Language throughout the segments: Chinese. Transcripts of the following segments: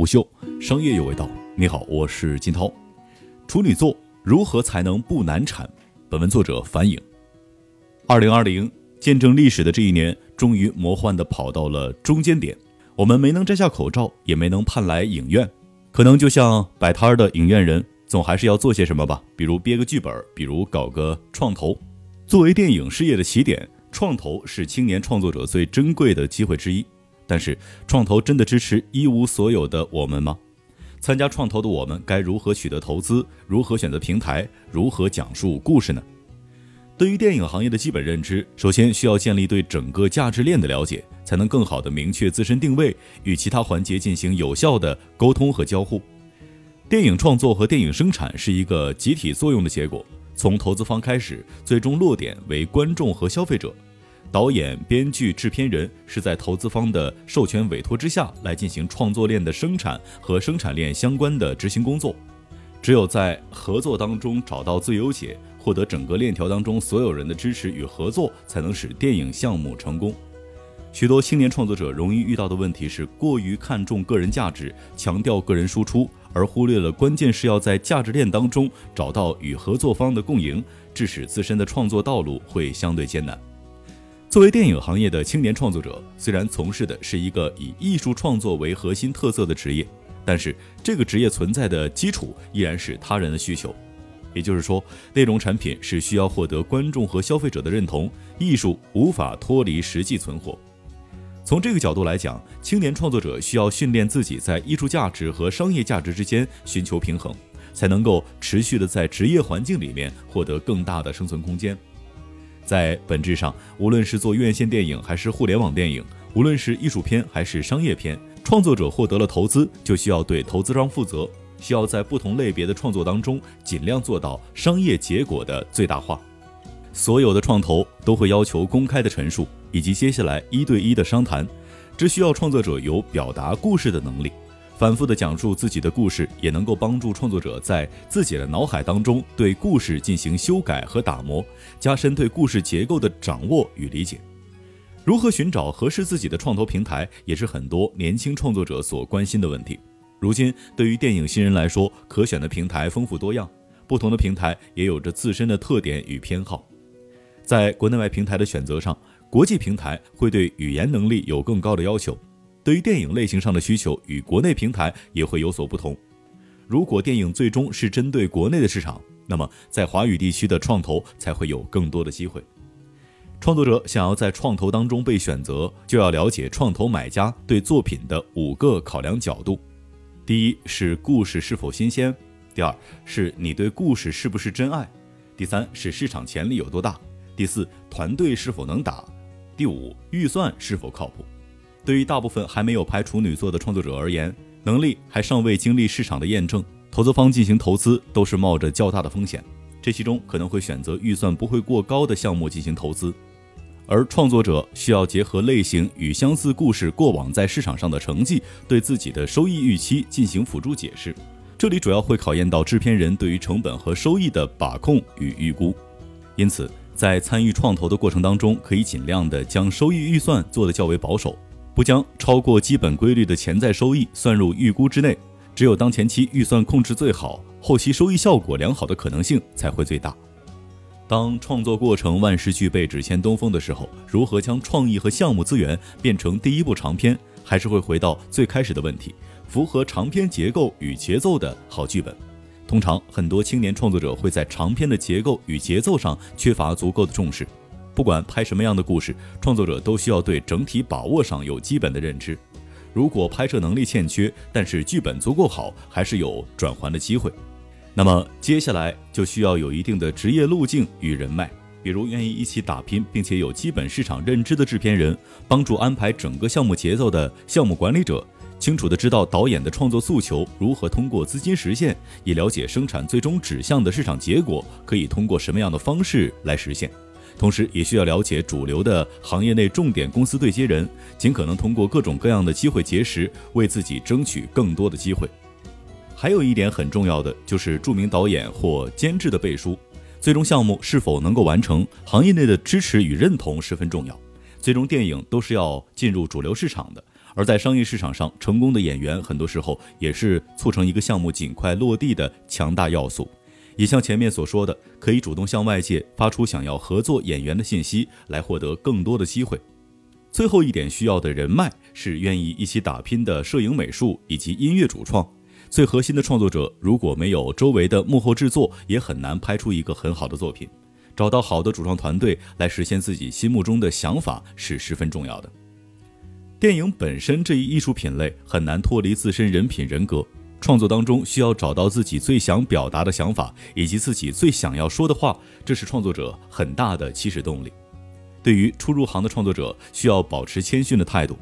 午休，商业有味道。你好，我是金涛。处女座如何才能不难产？本文作者樊颖。二零二零，见证历史的这一年，终于魔幻的跑到了中间点。我们没能摘下口罩，也没能盼来影院。可能就像摆摊儿的影院人，总还是要做些什么吧，比如憋个剧本，比如搞个创投。作为电影事业的起点，创投是青年创作者最珍贵的机会之一。但是，创投真的支持一无所有的我们吗？参加创投的我们该如何取得投资？如何选择平台？如何讲述故事呢？对于电影行业的基本认知，首先需要建立对整个价值链的了解，才能更好的明确自身定位，与其他环节进行有效的沟通和交互。电影创作和电影生产是一个集体作用的结果，从投资方开始，最终落点为观众和消费者。导演、编剧、制片人是在投资方的授权委托之下来进行创作链的生产和生产链相关的执行工作。只有在合作当中找到最优解，获得整个链条当中所有人的支持与合作，才能使电影项目成功。许多青年创作者容易遇到的问题是过于看重个人价值，强调个人输出，而忽略了关键是要在价值链当中找到与合作方的共赢，致使自身的创作道路会相对艰难。作为电影行业的青年创作者，虽然从事的是一个以艺术创作为核心特色的职业，但是这个职业存在的基础依然是他人的需求。也就是说，内容产品是需要获得观众和消费者的认同，艺术无法脱离实际存活。从这个角度来讲，青年创作者需要训练自己在艺术价值和商业价值之间寻求平衡，才能够持续的在职业环境里面获得更大的生存空间。在本质上，无论是做院线电影还是互联网电影，无论是艺术片还是商业片，创作者获得了投资，就需要对投资方负责，需要在不同类别的创作当中尽量做到商业结果的最大化。所有的创投都会要求公开的陈述，以及接下来一对一的商谈，这需要创作者有表达故事的能力。反复的讲述自己的故事，也能够帮助创作者在自己的脑海当中对故事进行修改和打磨，加深对故事结构的掌握与理解。如何寻找合适自己的创投平台，也是很多年轻创作者所关心的问题。如今，对于电影新人来说，可选的平台丰富多样，不同的平台也有着自身的特点与偏好。在国内外平台的选择上，国际平台会对语言能力有更高的要求。对于电影类型上的需求与国内平台也会有所不同。如果电影最终是针对国内的市场，那么在华语地区的创投才会有更多的机会。创作者想要在创投当中被选择，就要了解创投买家对作品的五个考量角度：第一是故事是否新鲜；第二是你对故事是不是真爱；第三是市场潜力有多大；第四团队是否能打；第五预算是否靠谱。对于大部分还没有拍处女作的创作者而言，能力还尚未经历市场的验证，投资方进行投资都是冒着较大的风险。这其中可能会选择预算不会过高的项目进行投资，而创作者需要结合类型与相似故事过往在市场上的成绩，对自己的收益预期进行辅助解释。这里主要会考验到制片人对于成本和收益的把控与预估。因此，在参与创投的过程当中，可以尽量的将收益预算做得较为保守。不将超过基本规律的潜在收益算入预估之内，只有当前期预算控制最好，后期收益效果良好的可能性才会最大。当创作过程万事俱备，只欠东风的时候，如何将创意和项目资源变成第一部长篇，还是会回到最开始的问题：符合长篇结构与节奏的好剧本。通常，很多青年创作者会在长篇的结构与节奏上缺乏足够的重视。不管拍什么样的故事，创作者都需要对整体把握上有基本的认知。如果拍摄能力欠缺，但是剧本足够好，还是有转还的机会。那么接下来就需要有一定的职业路径与人脉，比如愿意一起打拼并且有基本市场认知的制片人，帮助安排整个项目节奏的项目管理者，清楚的知道导演的创作诉求如何通过资金实现，以了解生产最终指向的市场结果可以通过什么样的方式来实现。同时，也需要了解主流的行业内重点公司对接人，尽可能通过各种各样的机会结识，为自己争取更多的机会。还有一点很重要的，就是著名导演或监制的背书。最终项目是否能够完成，行业内的支持与认同十分重要。最终电影都是要进入主流市场的，而在商业市场上，成功的演员很多时候也是促成一个项目尽快落地的强大要素。也像前面所说的，可以主动向外界发出想要合作演员的信息，来获得更多的机会。最后一点需要的人脉是愿意一起打拼的摄影、美术以及音乐主创。最核心的创作者如果没有周围的幕后制作，也很难拍出一个很好的作品。找到好的主创团队来实现自己心目中的想法是十分重要的。电影本身这一艺术品类很难脱离自身人品人格。创作当中需要找到自己最想表达的想法，以及自己最想要说的话，这是创作者很大的起始动力。对于初入行的创作者，需要保持谦逊的态度。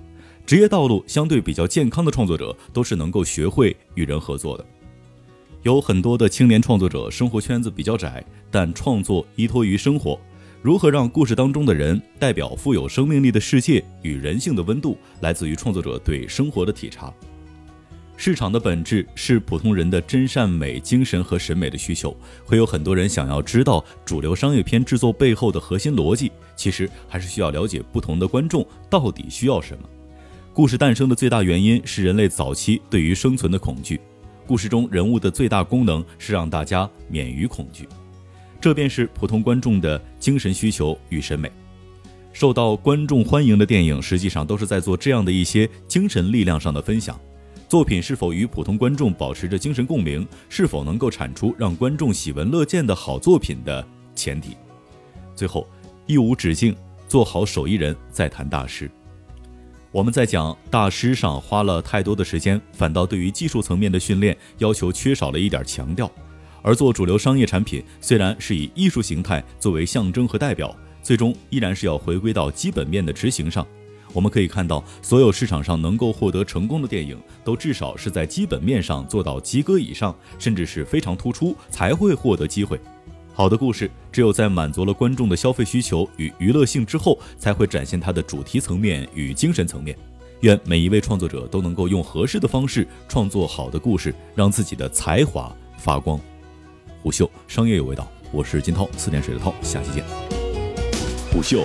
职业道路相对比较健康的创作者，都是能够学会与人合作的。有很多的青年创作者生活圈子比较窄，但创作依托于生活。如何让故事当中的人代表富有生命力的世界与人性的温度，来自于创作者对生活的体察。市场的本质是普通人的真善美精神和审美的需求，会有很多人想要知道主流商业片制作背后的核心逻辑。其实还是需要了解不同的观众到底需要什么。故事诞生的最大原因是人类早期对于生存的恐惧，故事中人物的最大功能是让大家免于恐惧，这便是普通观众的精神需求与审美。受到观众欢迎的电影，实际上都是在做这样的一些精神力量上的分享。作品是否与普通观众保持着精神共鸣，是否能够产出让观众喜闻乐见的好作品的前提。最后，一无止境，做好手艺人，再谈大师。我们在讲大师上花了太多的时间，反倒对于技术层面的训练要求缺少了一点强调。而做主流商业产品，虽然是以艺术形态作为象征和代表，最终依然是要回归到基本面的执行上。我们可以看到，所有市场上能够获得成功的电影，都至少是在基本面上做到及格以上，甚至是非常突出，才会获得机会。好的故事，只有在满足了观众的消费需求与娱乐性之后，才会展现它的主题层面与精神层面。愿每一位创作者都能够用合适的方式创作好的故事，让自己的才华发光。虎嗅商业有味道，我是金涛，四点水的涛，下期见。虎嗅。